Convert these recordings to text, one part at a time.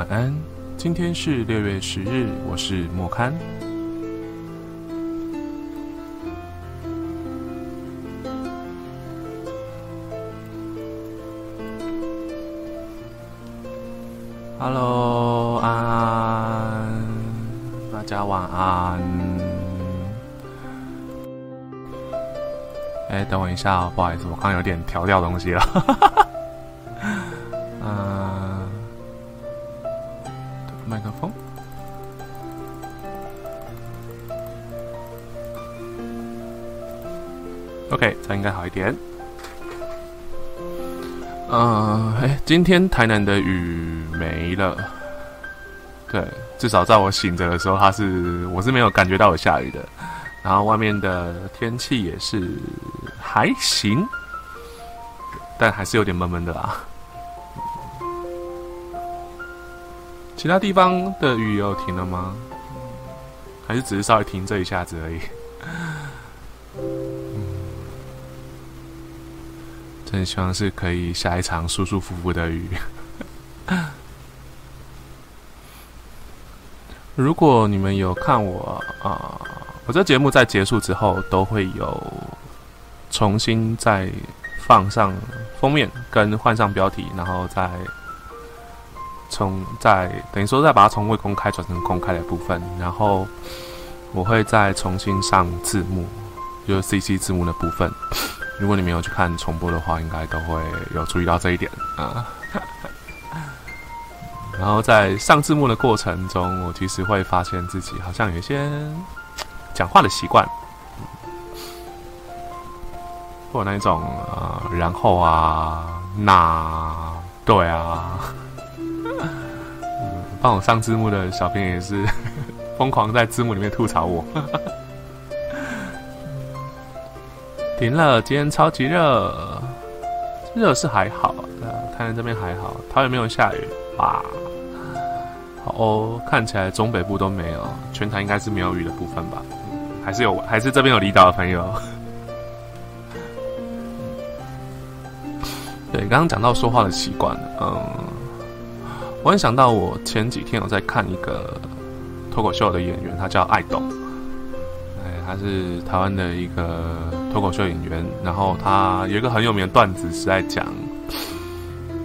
晚安，今天是六月十日，我是莫刊。Hello，安安，大家晚安。哎，等我一下哦，不好意思，我刚刚有点调掉东西了。嗯，OK，这样应该好一点。嗯，哎，今天台南的雨没了。对，至少在我醒着的时候，它是我是没有感觉到有下雨的。然后外面的天气也是还行，但还是有点闷闷的啦。其他地方的雨有停了吗？还是只是稍微停这一下子而已？真希望是可以下一场舒舒服服的雨。如果你们有看我啊，我这节目在结束之后都会有重新再放上封面，跟换上标题，然后再从再等于说再把它从未公开转成公开的部分，然后我会再重新上字幕，就是 CC 字幕的部分。如果你没有去看重播的话，应该都会有注意到这一点啊。然后在上字幕的过程中，我其实会发现自己好像有一些讲话的习惯，或那一种啊，然后啊，那对啊，帮我上字幕的小编也是 疯狂在字幕里面吐槽我。停了，今天超级热，热是还好，呃，台南这边还好，桃园没有下雨，哇，好哦，看起来中北部都没有，全台应该是没有雨的部分吧，还是有，还是这边有离岛的朋友。对，刚刚讲到说话的习惯，嗯，我很想到我前几天有在看一个脱口秀的演员，他叫爱豆。他是台湾的一个脱口秀演员，然后他有一个很有名的段子是在讲，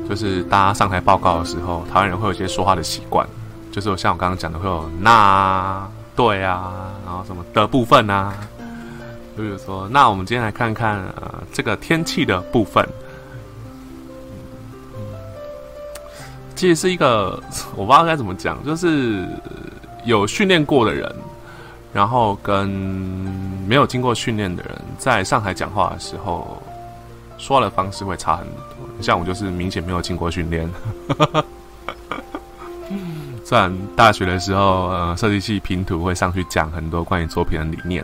就是大家上台报告的时候，台湾人会有一些说话的习惯，就是像我刚刚讲的会有那对啊，然后什么的部分啊，比如说，那我们今天来看看呃这个天气的部分，其实是一个我不知道该怎么讲，就是有训练过的人。然后跟没有经过训练的人在上海讲话的时候，说话的方式会差很多。像我就是明显没有经过训练。虽然大学的时候，呃，设计系拼图会上去讲很多关于作品的理念，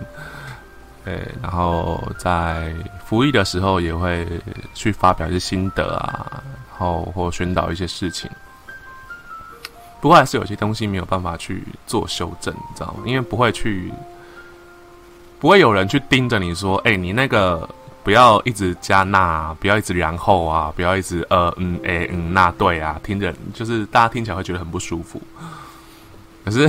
对，然后在服役的时候也会去发表一些心得啊，然后或宣导一些事情。不过还是有些东西没有办法去做修正，你知道吗？因为不会去，不会有人去盯着你说：“哎，你那个不要一直加那，不要一直然后啊，不要一直呃嗯哎嗯那对啊。”听着就是大家听起来会觉得很不舒服。可是，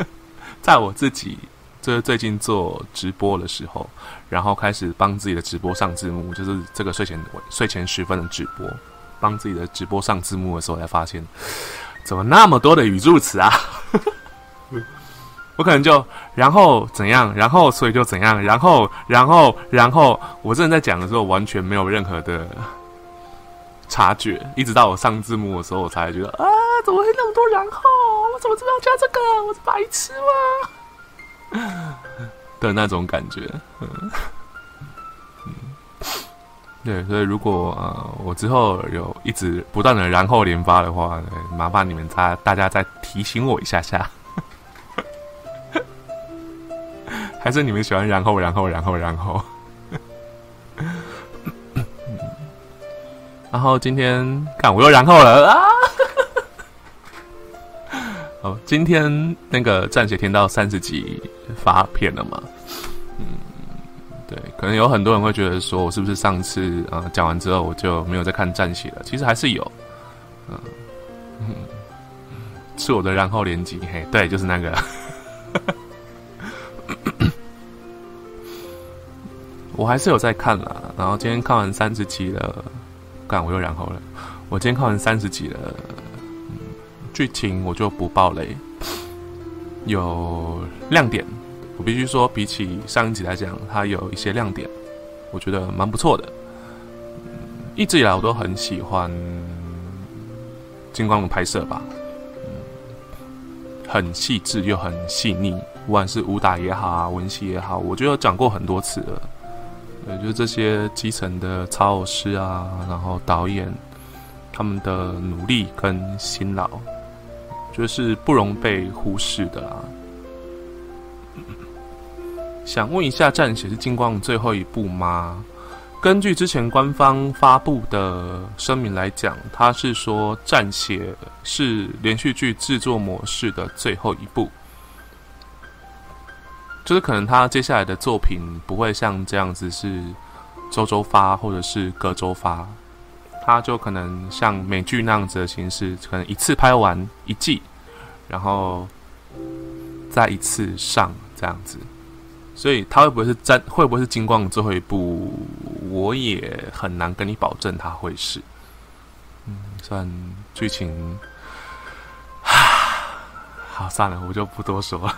在我自己就是最近做直播的时候，然后开始帮自己的直播上字幕，就是这个睡前睡前十分的直播，帮自己的直播上字幕的时候，才发现。怎么那么多的语助词啊？我可能就然后怎样，然后所以就怎样，然后然后然后我正在讲的时候，完全没有任何的 察觉，一直到我上字幕的时候，我才觉得啊，怎么会那么多然后？我怎么知道加这个？我是白痴吗？的那种感觉，嗯。对，所以如果呃我之后有一直不断的然后连发的话，麻烦你们再大家再提醒我一下下，还是你们喜欢然后然后然后然后，然后 今天看我又然后了啊，哦，今天那个战血天到三十集发片了吗？对，可能有很多人会觉得说，我是不是上次啊讲完之后我就没有再看战写了？其实还是有，嗯，是我的然后连击，嘿，对，就是那个。我还是有在看啦，然后今天看完三十集了，干我又然后了。我今天看完三十集了，嗯剧情我就不爆雷，有亮点。必须说，比起上一集来讲，它有一些亮点，我觉得蛮不错的。一直以来我都很喜欢金光的拍摄吧，很细致又很细腻，不管是武打也好啊，文戏也好，我觉得讲过很多次了。也，就是这些基层的操偶师啊，然后导演他们的努力跟辛劳，就是不容被忽视的啦。想问一下，《战血》是金光最后一部吗？根据之前官方发布的声明来讲，他是说《战血》是连续剧制作模式的最后一部，就是可能他接下来的作品不会像这样子是周周发或者是隔周发，他就可能像美剧那样子的形式，可能一次拍完一季，然后再一次上这样子。所以他会不会是战？会不会是金光的最后一部？我也很难跟你保证他会是。嗯，算剧情。好，算了，我就不多说了。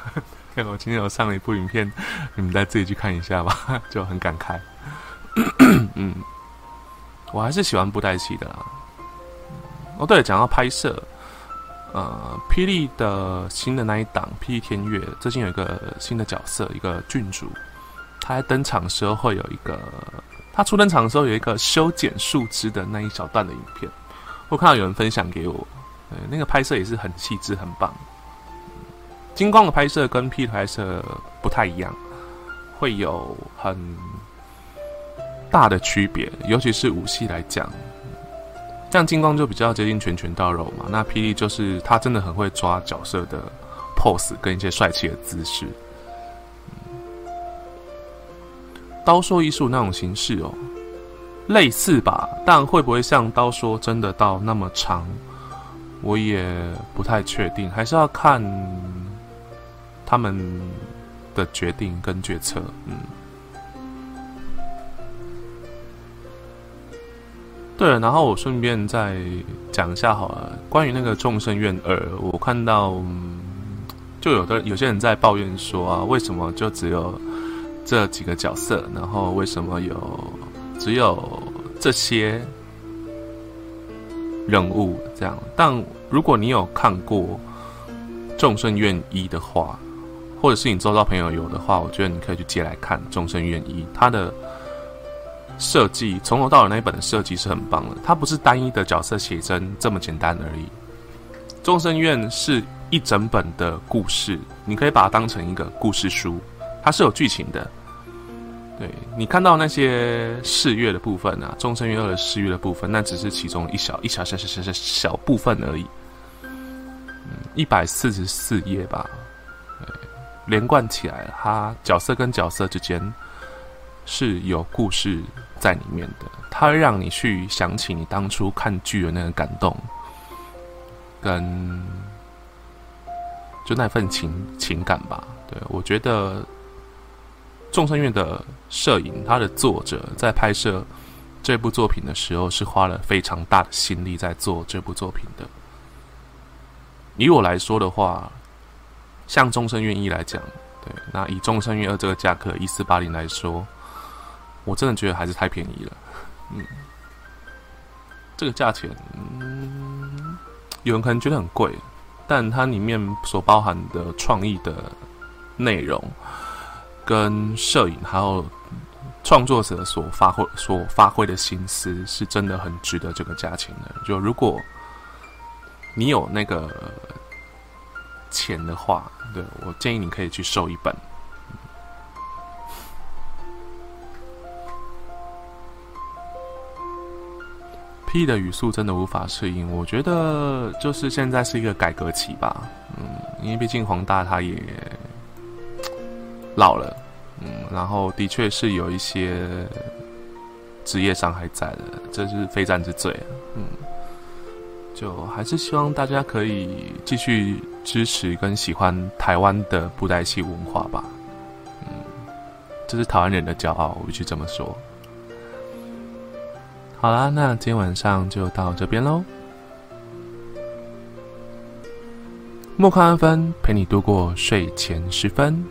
因 为我今天有上了一部影片，你们再自己去看一下吧，就很感慨。嗯，我还是喜欢布袋戏的啦。哦，对，讲到拍摄。呃，霹雳的新的那一档《霹雳天月》最近有一个新的角色，一个郡主。他在登场的时候会有一个，他初登场的时候有一个修剪树枝的那一小段的影片。我看到有人分享给我，呃，那个拍摄也是很细致、很棒。金光的拍摄跟霹雳拍摄不太一样，会有很大的区别，尤其是武戏来讲。像金光就比较接近拳拳到肉嘛，那霹雳就是他真的很会抓角色的 pose 跟一些帅气的姿势。刀说艺术那种形式哦，类似吧，但会不会像刀说真的到那么长，我也不太确定，还是要看他们的决定跟决策，嗯。对，然后我顺便再讲一下好了，关于那个《众生愿二》，我看到就有的有些人在抱怨说啊，为什么就只有这几个角色，然后为什么有只有这些人物这样？但如果你有看过《众生愿一》的话，或者是你周遭朋友有的话，我觉得你可以去借来看《众生愿一》，它的。设计从头到尾那一本的设计是很棒的，它不是单一的角色写真这么简单而已。众生院是一整本的故事，你可以把它当成一个故事书，它是有剧情的。对你看到那些四月的部分啊，众生院二的四月的部分，那只是其中一小一小小小小小小部分而已。嗯，一百四十四页吧，连贯起来，它角色跟角色之间是有故事。在里面的，它会让你去想起你当初看剧的那个感动，跟就那份情情感吧。对我觉得，众生院的摄影，它的作者在拍摄这部作品的时候，是花了非常大的心力在做这部作品的。以我来说的话，像众生院一来讲，对，那以众生院二这个价格一四八零来说。我真的觉得还是太便宜了，嗯，这个价钱，嗯，有人可能觉得很贵，但它里面所包含的创意的内容，跟摄影还有创作者所发挥所发挥的心思，是真的很值得这个价钱的。就如果你有那个钱的话，对我建议你可以去收一本。P 的语速真的无法适应，我觉得就是现在是一个改革期吧，嗯，因为毕竟黄大他也老了，嗯，然后的确是有一些职业伤害在的，这是非战之罪，嗯，就还是希望大家可以继续支持跟喜欢台湾的布袋戏文化吧。嗯，这是台湾人的骄傲，我必须这么说。好啦，那今天晚上就到这边喽。莫康安芬，陪你度过睡前时分。